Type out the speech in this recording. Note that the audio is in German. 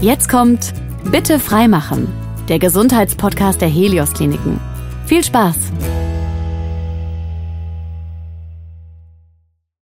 Jetzt kommt Bitte freimachen, der Gesundheitspodcast der Helios Kliniken. Viel Spaß!